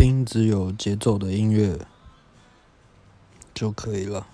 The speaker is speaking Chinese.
听只有节奏的音乐就可以了。